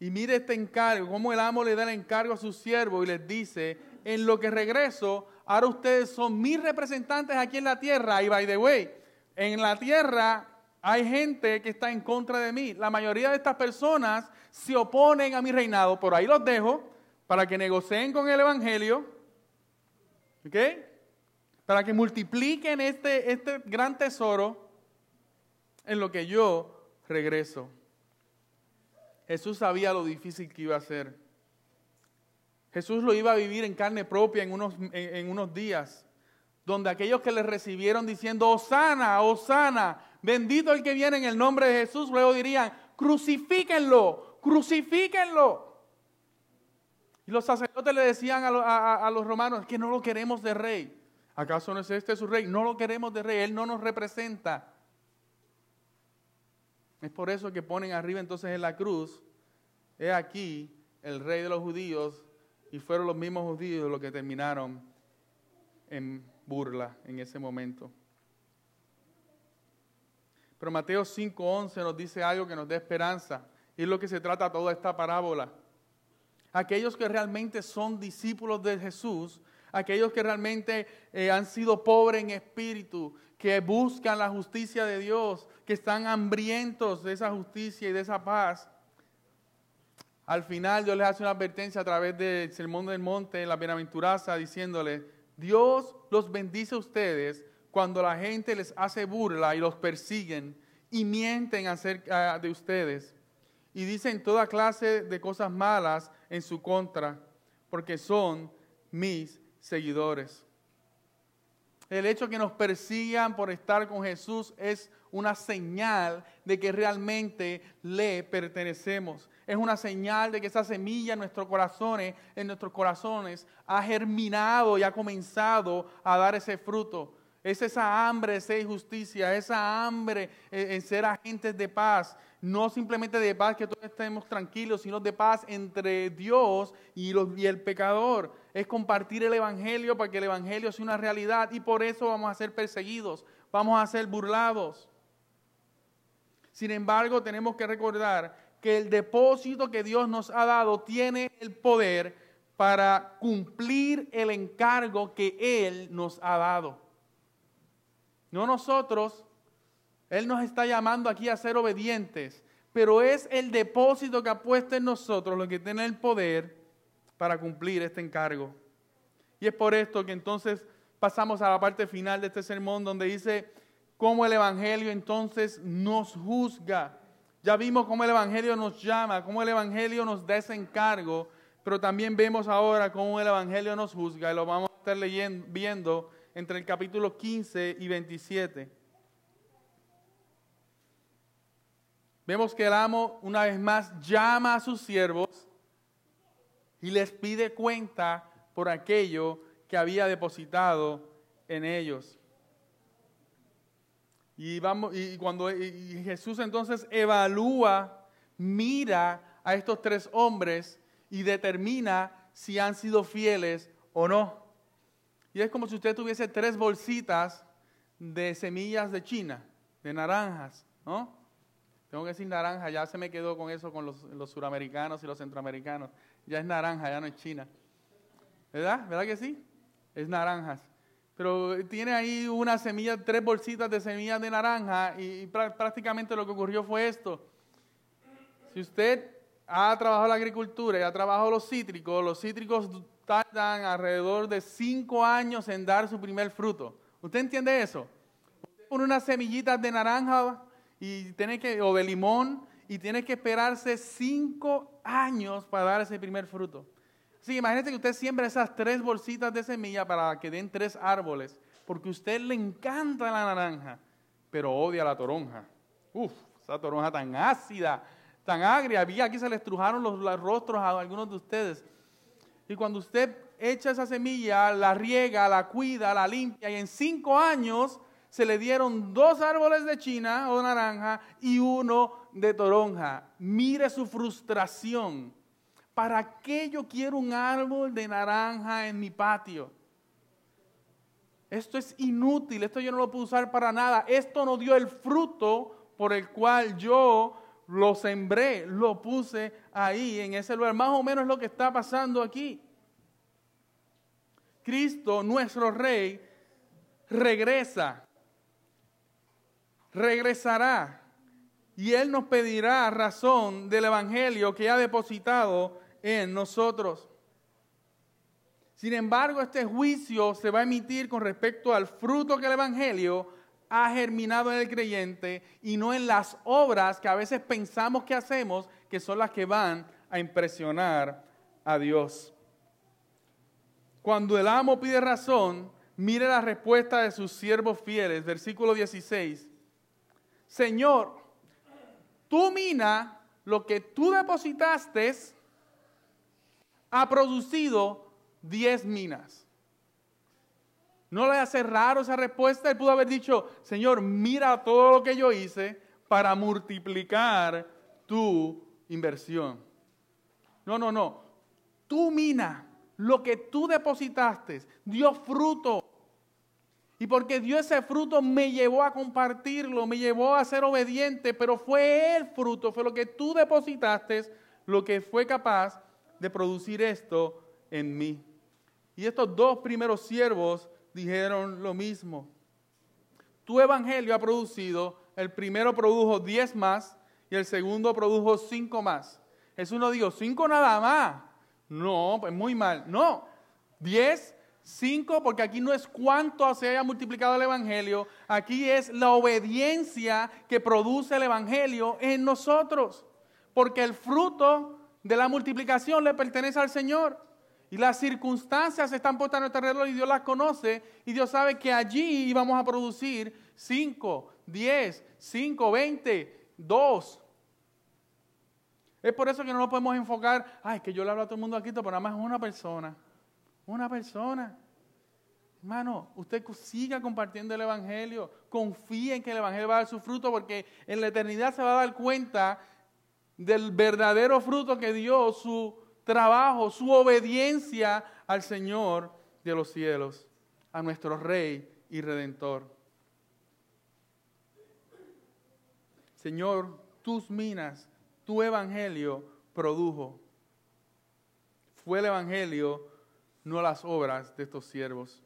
Y mire este encargo, cómo el amo le da el encargo a su siervo y les dice, en lo que regreso, ahora ustedes son mis representantes aquí en la tierra. Y by the way, en la tierra hay gente que está en contra de mí. La mayoría de estas personas se oponen a mi reinado. Por ahí los dejo para que negocien con el Evangelio. ¿Ok? Para que multipliquen este, este gran tesoro en lo que yo regreso. Jesús sabía lo difícil que iba a ser. Jesús lo iba a vivir en carne propia en unos, en, unos días, donde aquellos que le recibieron diciendo, Osana, Osana, bendito el que viene en el nombre de Jesús, luego dirían, crucifíquenlo, crucifíquenlo. Y los sacerdotes le decían a, a los romanos, que no lo queremos de rey. ¿Acaso no es este su rey? No lo queremos de rey, él no nos representa. Es por eso que ponen arriba entonces en la cruz, he aquí el rey de los judíos y fueron los mismos judíos los que terminaron en burla en ese momento. Pero Mateo 5:11 nos dice algo que nos da esperanza y es lo que se trata toda esta parábola. Aquellos que realmente son discípulos de Jesús, aquellos que realmente eh, han sido pobres en espíritu, que buscan la justicia de Dios, que están hambrientos de esa justicia y de esa paz. Al final Dios les hace una advertencia a través del Sermón del Monte, la bienaventuranza, diciéndole, Dios los bendice a ustedes cuando la gente les hace burla y los persiguen y mienten acerca de ustedes y dicen toda clase de cosas malas en su contra, porque son mis seguidores. El hecho que nos persigan por estar con Jesús es una señal de que realmente le pertenecemos. Es una señal de que esa semilla en nuestros corazones, en nuestros corazones, ha germinado y ha comenzado a dar ese fruto. Es esa hambre de ser justicia, esa hambre en ser agentes de paz. No simplemente de paz que todos estemos tranquilos, sino de paz entre Dios y el pecador. Es compartir el Evangelio para que el Evangelio sea una realidad y por eso vamos a ser perseguidos, vamos a ser burlados. Sin embargo, tenemos que recordar que el depósito que Dios nos ha dado tiene el poder para cumplir el encargo que Él nos ha dado. No nosotros. Él nos está llamando aquí a ser obedientes, pero es el depósito que ha puesto en nosotros lo que tiene el poder para cumplir este encargo. Y es por esto que entonces pasamos a la parte final de este sermón donde dice cómo el Evangelio entonces nos juzga. Ya vimos cómo el Evangelio nos llama, cómo el Evangelio nos da ese encargo, pero también vemos ahora cómo el Evangelio nos juzga y lo vamos a estar leyendo, viendo entre el capítulo 15 y 27. Vemos que el amo una vez más llama a sus siervos y les pide cuenta por aquello que había depositado en ellos. Y, vamos, y cuando Jesús entonces evalúa, mira a estos tres hombres y determina si han sido fieles o no. Y es como si usted tuviese tres bolsitas de semillas de China, de naranjas, ¿no? Tengo que decir naranja, ya se me quedó con eso con los, los suramericanos y los centroamericanos. Ya es naranja, ya no es China. ¿Verdad? ¿Verdad que sí? Es naranjas. Pero tiene ahí una semilla, tres bolsitas de semillas de naranja y, prácticamente lo que ocurrió fue esto. Si usted ha trabajado la agricultura y ha trabajado los cítricos, los cítricos tardan alrededor de cinco años en dar su primer fruto. ¿Usted entiende eso? Usted pone unas semillitas de naranja y tiene que, o de limón y tiene que esperarse cinco años para dar ese primer fruto. Sí, imagínese que usted siembra esas tres bolsitas de semilla para que den tres árboles, porque a usted le encanta la naranja, pero odia la toronja. Uf, esa toronja tan ácida, tan agria. Vi aquí se le estrujaron los, los rostros a algunos de ustedes. Y cuando usted echa esa semilla, la riega, la cuida, la limpia, y en cinco años se le dieron dos árboles de china o naranja y uno de toronja. Mire su frustración. ¿Para qué yo quiero un árbol de naranja en mi patio? Esto es inútil, esto yo no lo puedo usar para nada. Esto no dio el fruto por el cual yo lo sembré, lo puse ahí en ese lugar. Más o menos lo que está pasando aquí. Cristo, nuestro Rey, regresa, regresará y Él nos pedirá razón del Evangelio que ha depositado en nosotros. Sin embargo, este juicio se va a emitir con respecto al fruto que el Evangelio ha germinado en el creyente y no en las obras que a veces pensamos que hacemos, que son las que van a impresionar a Dios. Cuando el amo pide razón, mire la respuesta de sus siervos fieles, versículo 16. Señor, tú mina lo que tú depositaste ha producido diez minas. ¿No le hace raro esa respuesta? Él pudo haber dicho, Señor, mira todo lo que yo hice para multiplicar tu inversión. No, no, no. Tu mina, lo que tú depositaste, dio fruto. Y porque dio ese fruto me llevó a compartirlo, me llevó a ser obediente, pero fue el fruto, fue lo que tú depositaste, lo que fue capaz de producir esto en mí. Y estos dos primeros siervos dijeron lo mismo. Tu evangelio ha producido, el primero produjo diez más y el segundo produjo cinco más. Jesús no dijo, cinco nada más. No, pues muy mal. No, diez Cinco, porque aquí no es cuánto se haya multiplicado el Evangelio, aquí es la obediencia que produce el Evangelio en nosotros. Porque el fruto de la multiplicación le pertenece al Señor. Y las circunstancias están puestas a nuestro alrededor y Dios las conoce. Y Dios sabe que allí íbamos a producir cinco, diez, cinco, veinte, dos. Es por eso que no nos podemos enfocar, ay, que yo le hablo a todo el mundo aquí, pero nada más una persona. Una persona. Hermano, usted siga compartiendo el Evangelio. Confíe en que el Evangelio va a dar su fruto porque en la eternidad se va a dar cuenta del verdadero fruto que dio su trabajo, su obediencia al Señor de los cielos, a nuestro Rey y Redentor. Señor, tus minas, tu Evangelio produjo. Fue el Evangelio no las obras de estos siervos.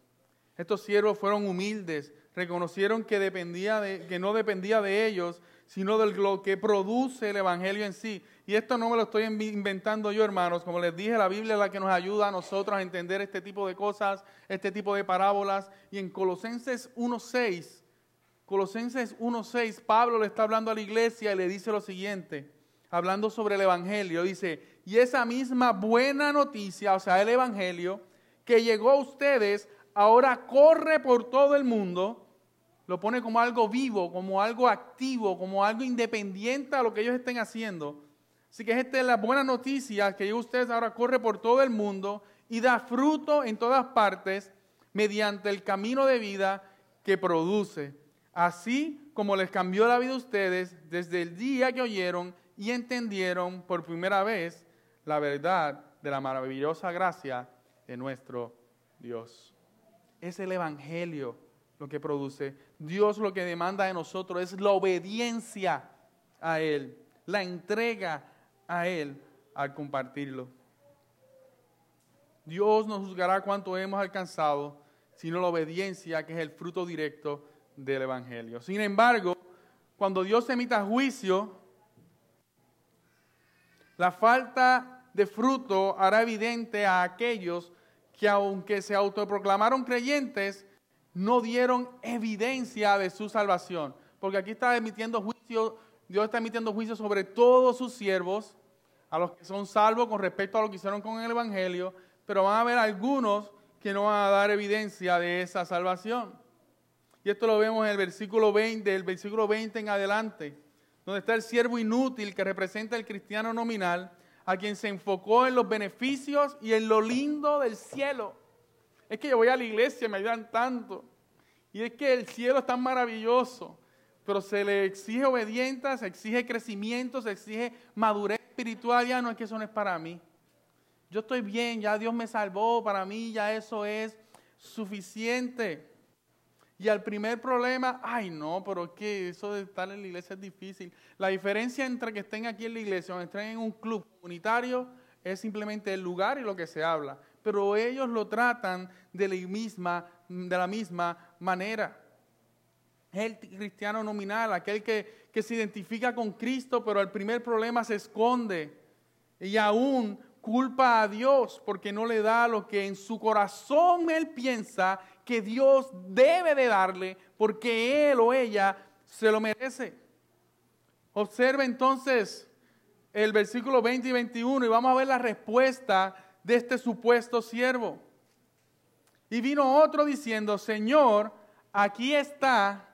Estos siervos fueron humildes, reconocieron que, dependía de, que no dependía de ellos, sino de lo que produce el Evangelio en sí. Y esto no me lo estoy inventando yo, hermanos. Como les dije, la Biblia es la que nos ayuda a nosotros a entender este tipo de cosas, este tipo de parábolas. Y en Colosenses 1.6, Colosenses 1.6, Pablo le está hablando a la iglesia y le dice lo siguiente, hablando sobre el Evangelio. Dice, y esa misma buena noticia, o sea, el Evangelio, que llegó a ustedes, ahora corre por todo el mundo, lo pone como algo vivo, como algo activo, como algo independiente a lo que ellos estén haciendo. Así que esta es la buena noticia, que ustedes ahora corre por todo el mundo y da fruto en todas partes mediante el camino de vida que produce. Así como les cambió la vida a ustedes desde el día que oyeron y entendieron por primera vez la verdad de la maravillosa gracia de nuestro Dios. Es el Evangelio lo que produce. Dios lo que demanda de nosotros es la obediencia a Él, la entrega a Él al compartirlo. Dios nos juzgará cuánto hemos alcanzado, sino la obediencia que es el fruto directo del Evangelio. Sin embargo, cuando Dios emita juicio, la falta de fruto hará evidente a aquellos que aunque se autoproclamaron creyentes, no dieron evidencia de su salvación. Porque aquí está emitiendo juicio, Dios está emitiendo juicio sobre todos sus siervos, a los que son salvos con respecto a lo que hicieron con el Evangelio, pero van a haber algunos que no van a dar evidencia de esa salvación. Y esto lo vemos en el versículo 20, el versículo 20 en adelante, donde está el siervo inútil que representa el cristiano nominal, a quien se enfocó en los beneficios y en lo lindo del cielo. Es que yo voy a la iglesia, me ayudan tanto. Y es que el cielo es tan maravilloso, pero se le exige obediencia, se exige crecimiento, se exige madurez espiritual. Ya no es que eso no es para mí. Yo estoy bien, ya Dios me salvó, para mí ya eso es suficiente. Y al primer problema, ay no, pero es que eso de estar en la iglesia es difícil. La diferencia entre que estén aquí en la iglesia o estén en un club comunitario es simplemente el lugar y lo que se habla. Pero ellos lo tratan de la misma, de la misma manera. El cristiano nominal, aquel que, que se identifica con Cristo, pero al primer problema se esconde. Y aún culpa a Dios porque no le da lo que en su corazón él piensa que Dios debe de darle porque él o ella se lo merece. Observa entonces el versículo 20 y 21 y vamos a ver la respuesta de este supuesto siervo. Y vino otro diciendo, Señor, aquí está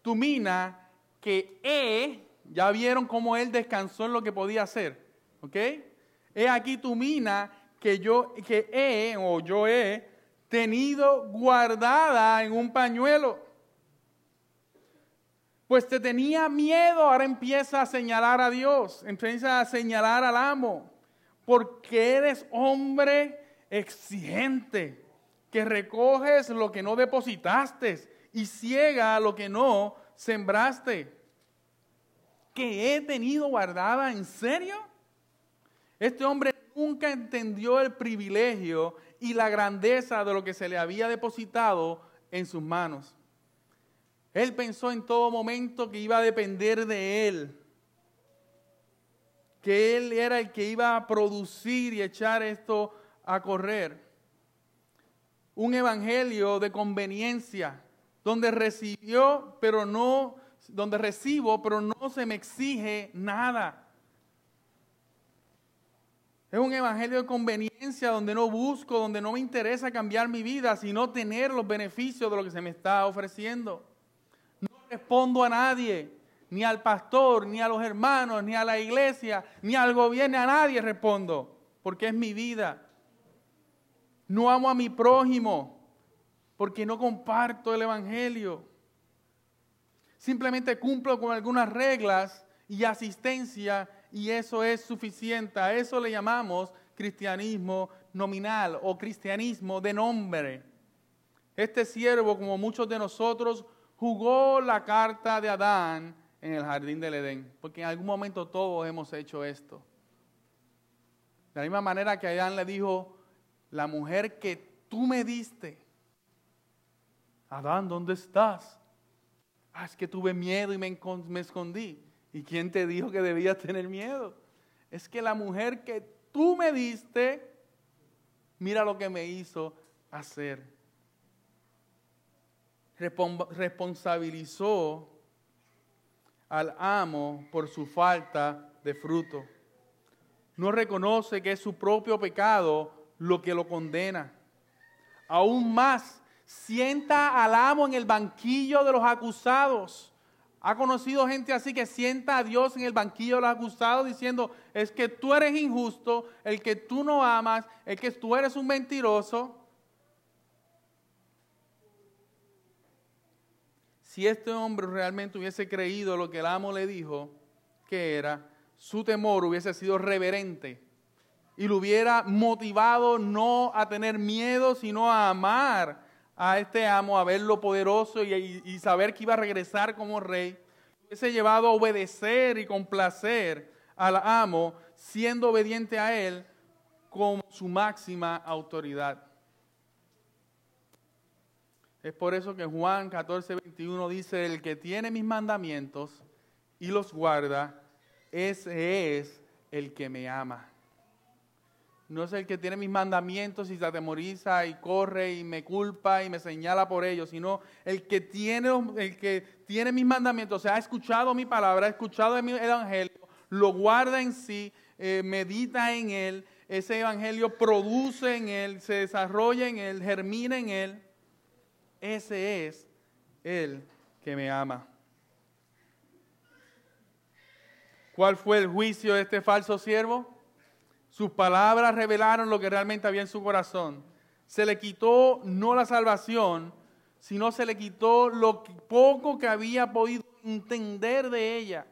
tu mina que he, ya vieron cómo él descansó en lo que podía hacer, ¿ok? He aquí tu mina que yo que he o yo he tenido guardada en un pañuelo. Pues te tenía miedo, ahora empieza a señalar a Dios, empieza a señalar al amo. Porque eres hombre exigente, que recoges lo que no depositaste y ciega lo que no sembraste. Que he tenido guardada, ¿en serio? Este hombre nunca entendió el privilegio y la grandeza de lo que se le había depositado en sus manos. Él pensó en todo momento que iba a depender de él, que él era el que iba a producir y echar esto a correr. Un evangelio de conveniencia, donde recibió, pero no, donde recibo, pero no se me exige nada. Es un evangelio de conveniencia donde no busco, donde no me interesa cambiar mi vida, sino tener los beneficios de lo que se me está ofreciendo. No respondo a nadie, ni al pastor, ni a los hermanos, ni a la iglesia, ni al gobierno, a nadie respondo, porque es mi vida. No amo a mi prójimo, porque no comparto el evangelio. Simplemente cumplo con algunas reglas y asistencia y eso es suficiente. A eso le llamamos cristianismo nominal o cristianismo de nombre. Este siervo, como muchos de nosotros, jugó la carta de Adán en el jardín del Edén, porque en algún momento todos hemos hecho esto. De la misma manera que Adán le dijo, la mujer que tú me diste, Adán, ¿dónde estás? Ah, es que tuve miedo y me, me escondí. ¿Y quién te dijo que debías tener miedo? Es que la mujer que tú me diste, mira lo que me hizo hacer. Responsabilizó al amo por su falta de fruto. No reconoce que es su propio pecado lo que lo condena. Aún más, sienta al amo en el banquillo de los acusados ¿Ha conocido gente así que sienta a Dios en el banquillo de los acusados diciendo, es que tú eres injusto, el que tú no amas, el que tú eres un mentiroso? Si este hombre realmente hubiese creído lo que el amo le dijo que era, su temor hubiese sido reverente y lo hubiera motivado no a tener miedo, sino a amar a este amo, a verlo poderoso y, saber que iba a regresar como rey, hubiese llevado a obedecer y complacer al amo, siendo obediente a él como su máxima autoridad. Es por eso que Juan 14, 21 dice, el que tiene mis mandamientos y los guarda, ese es el que me ama. No es el que tiene mis mandamientos y se atemoriza y corre y me culpa y me señala por ellos, sino el que tiene, el que tiene mis mandamientos, o sea, ha escuchado mi palabra, ha escuchado mi evangelio, lo guarda en sí, eh, medita en él, ese evangelio produce en él, se desarrolla en él, germina en él. Ese es el que me ama. ¿Cuál fue el juicio de este falso siervo? Sus palabras revelaron lo que realmente había en su corazón. Se le quitó no la salvación, sino se le quitó lo poco que había podido entender de ella.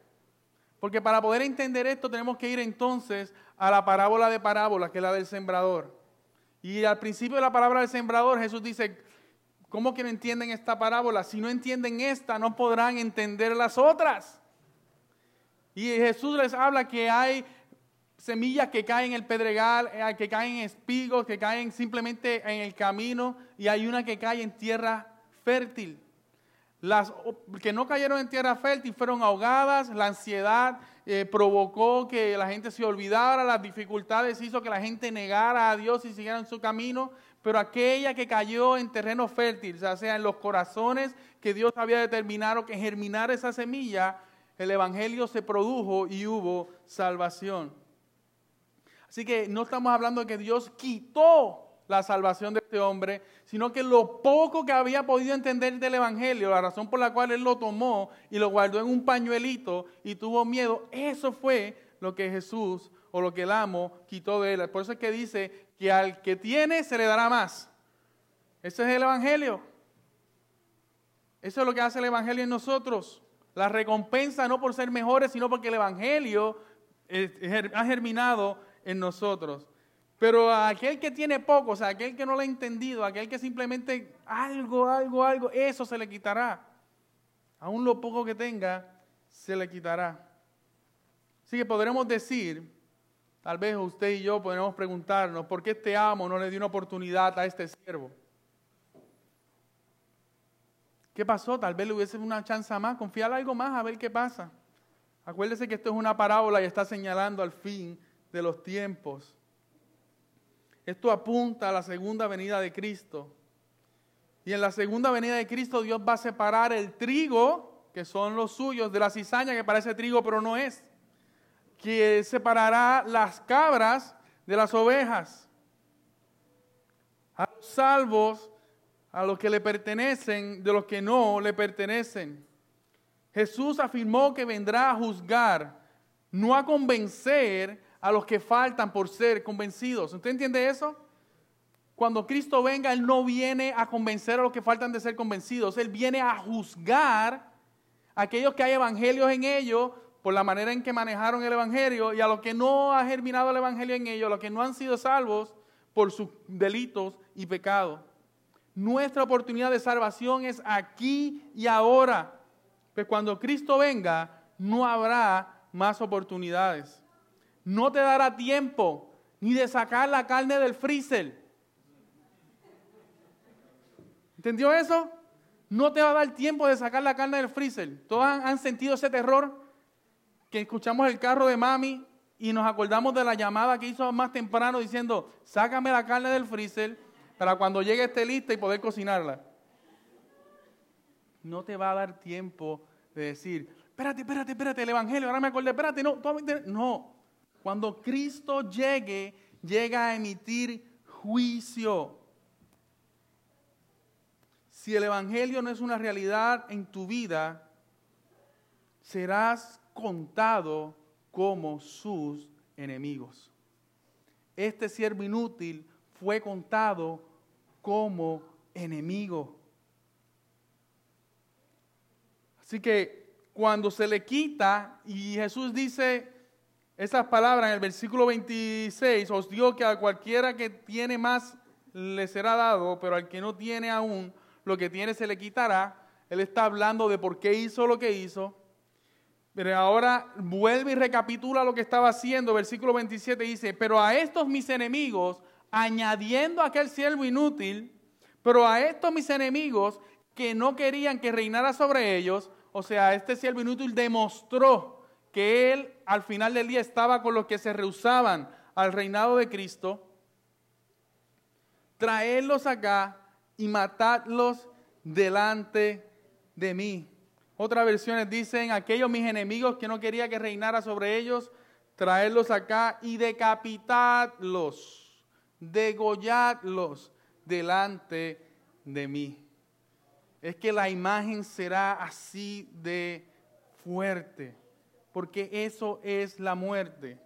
Porque para poder entender esto tenemos que ir entonces a la parábola de parábolas, que es la del sembrador. Y al principio de la palabra del sembrador Jesús dice, ¿cómo que no entienden esta parábola? Si no entienden esta, no podrán entender las otras. Y Jesús les habla que hay semillas que caen en el pedregal, eh, que caen en espigos, que caen simplemente en el camino y hay una que cae en tierra fértil. Las que no cayeron en tierra fértil fueron ahogadas, la ansiedad eh, provocó que la gente se olvidara, las dificultades hizo que la gente negara a Dios y siguiera en su camino, pero aquella que cayó en terreno fértil, o sea, en los corazones que Dios había determinado que germinara esa semilla, el Evangelio se produjo y hubo salvación. Así que no estamos hablando de que Dios quitó la salvación de este hombre, sino que lo poco que había podido entender del Evangelio, la razón por la cual él lo tomó y lo guardó en un pañuelito y tuvo miedo, eso fue lo que Jesús o lo que el amo quitó de él. Por eso es que dice que al que tiene se le dará más. Ese es el Evangelio. Eso es lo que hace el Evangelio en nosotros. La recompensa no por ser mejores, sino porque el Evangelio ha germinado en nosotros. Pero a aquel que tiene poco, o sea, aquel que no lo ha entendido, aquel que simplemente algo, algo, algo, eso se le quitará. Aún lo poco que tenga, se le quitará. Así que podremos decir, tal vez usted y yo podremos preguntarnos, ¿por qué este amo no le dio una oportunidad a este siervo? ¿Qué pasó? Tal vez le hubiese una chance más, confiar algo más a ver qué pasa. Acuérdese que esto es una parábola y está señalando al fin de los tiempos. Esto apunta a la segunda venida de Cristo. Y en la segunda venida de Cristo Dios va a separar el trigo, que son los suyos, de la cizaña, que parece trigo pero no es. Que separará las cabras de las ovejas. A los salvos, a los que le pertenecen, de los que no le pertenecen. Jesús afirmó que vendrá a juzgar, no a convencer a los que faltan por ser convencidos. ¿Usted entiende eso? Cuando Cristo venga, Él no viene a convencer a los que faltan de ser convencidos. Él viene a juzgar a aquellos que hay evangelios en ellos por la manera en que manejaron el evangelio y a los que no ha germinado el evangelio en ellos, a los que no han sido salvos por sus delitos y pecados. Nuestra oportunidad de salvación es aquí y ahora. Pues cuando Cristo venga, no habrá más oportunidades no te dará tiempo ni de sacar la carne del freezer. ¿Entendió eso? No te va a dar tiempo de sacar la carne del freezer. Todos han, sentido ese terror que escuchamos el carro de mami y nos acordamos de la llamada que hizo más temprano diciendo, sácame la carne del freezer para cuando llegue esté lista y poder cocinarla. No te va a dar tiempo de decir, espérate, espérate, espérate, el Evangelio, ahora me acordé, espérate, no, no, cuando Cristo llegue, llega a emitir juicio. Si el Evangelio no es una realidad en tu vida, serás contado como sus enemigos. Este siervo inútil fue contado como enemigo. Así que cuando se le quita y Jesús dice, esas palabras en el versículo 26, os digo que a cualquiera que tiene más le será dado, pero al que no tiene aún, lo que tiene se le quitará. Él está hablando de por qué hizo lo que hizo. Pero ahora vuelve y recapitula lo que estaba haciendo. Versículo 27 dice, pero a estos mis enemigos, añadiendo aquel siervo inútil, pero a estos mis enemigos que no querían que reinara sobre ellos, o sea, este siervo inútil demostró que él al final del día estaba con los que se rehusaban al reinado de Cristo, traedlos acá y matadlos delante de mí. Otras versiones dicen, aquellos mis enemigos que no quería que reinara sobre ellos, traedlos acá y decapitadlos, degolladlos delante de mí. Es que la imagen será así de fuerte porque eso es la muerte.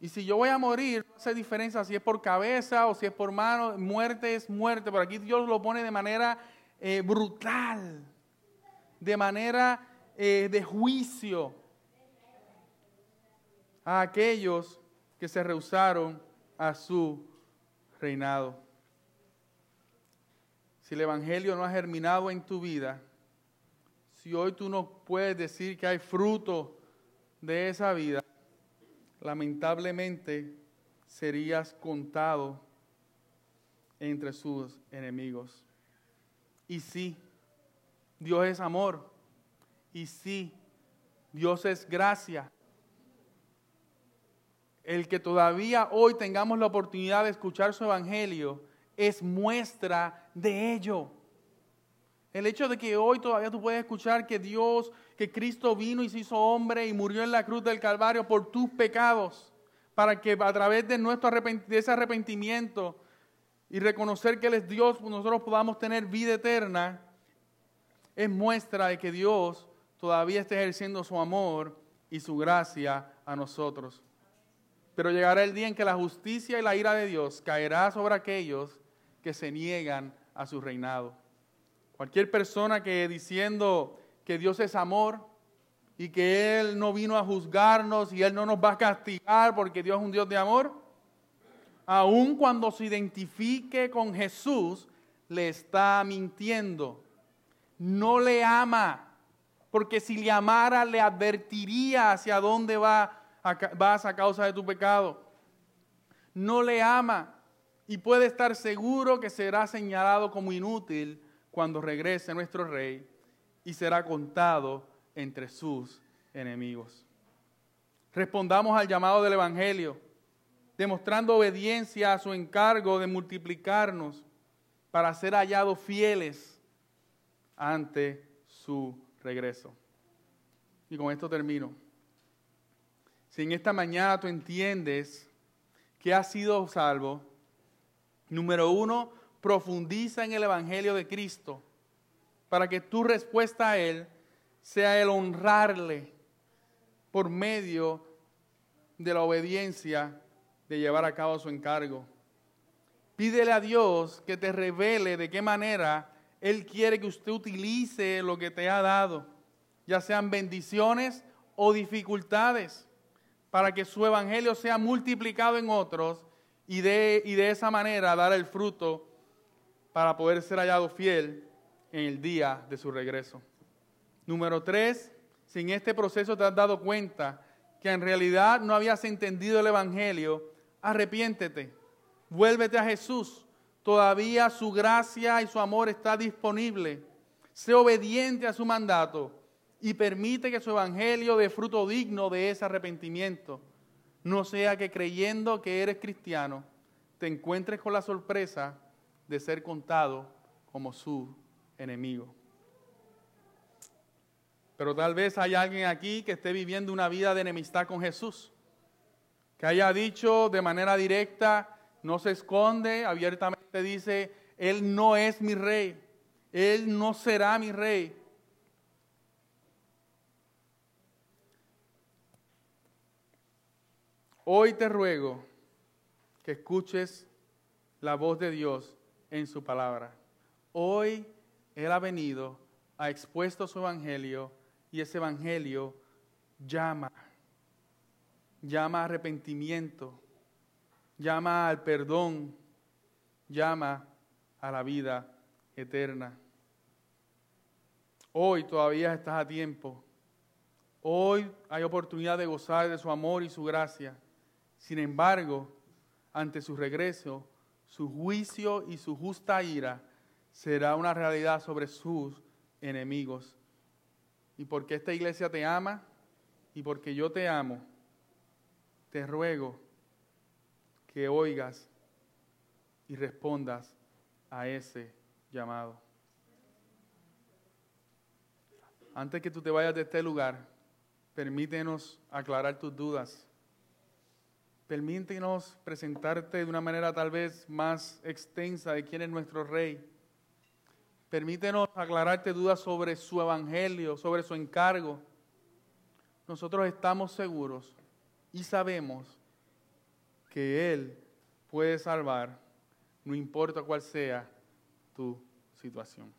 Y si yo voy a morir, no hace diferencia si es por cabeza o si es por mano, muerte es muerte, pero aquí Dios lo pone de manera eh, brutal, de manera eh, de juicio a aquellos que se rehusaron a su reinado. Si el Evangelio no ha germinado en tu vida, si hoy tú no puedes decir que hay fruto de esa vida, lamentablemente serías contado entre sus enemigos. Y sí, Dios es amor. Y sí, Dios es gracia. El que todavía hoy tengamos la oportunidad de escuchar su evangelio es muestra de ello. El hecho de que hoy todavía tú puedes escuchar que Dios, que Cristo vino y se hizo hombre y murió en la cruz del Calvario por tus pecados, para que a través de, nuestro de ese arrepentimiento y reconocer que Él es Dios, nosotros podamos tener vida eterna, es muestra de que Dios todavía está ejerciendo su amor y su gracia a nosotros. Pero llegará el día en que la justicia y la ira de Dios caerá sobre aquellos que se niegan a su reinado. Cualquier persona que diciendo que Dios es amor, y que Él no vino a juzgarnos y Él no nos va a castigar porque Dios es un Dios de amor? Aun cuando se identifique con Jesús, le está mintiendo. No le ama, porque si le amara, le advertiría hacia dónde va, vas a causa de tu pecado. No le ama y puede estar seguro que será señalado como inútil cuando regrese nuestro rey y será contado entre sus enemigos. Respondamos al llamado del Evangelio, demostrando obediencia a su encargo de multiplicarnos para ser hallados fieles ante su regreso. Y con esto termino. Si en esta mañana tú entiendes que has sido salvo, número uno, profundiza en el Evangelio de Cristo para que tu respuesta a Él sea el honrarle por medio de la obediencia de llevar a cabo su encargo. Pídele a Dios que te revele de qué manera Él quiere que usted utilice lo que te ha dado, ya sean bendiciones o dificultades, para que su evangelio sea multiplicado en otros y de, y de esa manera dar el fruto para poder ser hallado fiel en el día de su regreso. Número tres, si en este proceso te has dado cuenta que en realidad no habías entendido el Evangelio, arrepiéntete, vuélvete a Jesús. Todavía su gracia y su amor está disponible. Sé obediente a su mandato y permite que su Evangelio dé fruto digno de ese arrepentimiento. No sea que creyendo que eres cristiano, te encuentres con la sorpresa de ser contado como su enemigo. Pero tal vez hay alguien aquí que esté viviendo una vida de enemistad con Jesús. Que haya dicho de manera directa, no se esconde, abiertamente dice, Él no es mi rey, Él no será mi rey. Hoy te ruego que escuches la voz de Dios en su palabra. Hoy Él ha venido, ha expuesto su evangelio y ese evangelio llama, llama arrepentimiento, llama al perdón, llama a la vida eterna. Hoy todavía estás a tiempo. Hoy hay oportunidad de gozar de su amor y su gracia. Sin embargo, ante su regreso, su juicio y su justa ira será una realidad sobre sus enemigos y porque esta iglesia te ama y porque yo te amo, te ruego que oigas y respondas a ese llamado. Antes que tú te vayas de este lugar, permítenos aclarar tus dudas. Permítenos presentarte de una manera tal vez más extensa de quién es nuestro rey Permítenos aclararte dudas sobre su evangelio, sobre su encargo. Nosotros estamos seguros y sabemos que Él puede salvar, no importa cuál sea tu situación.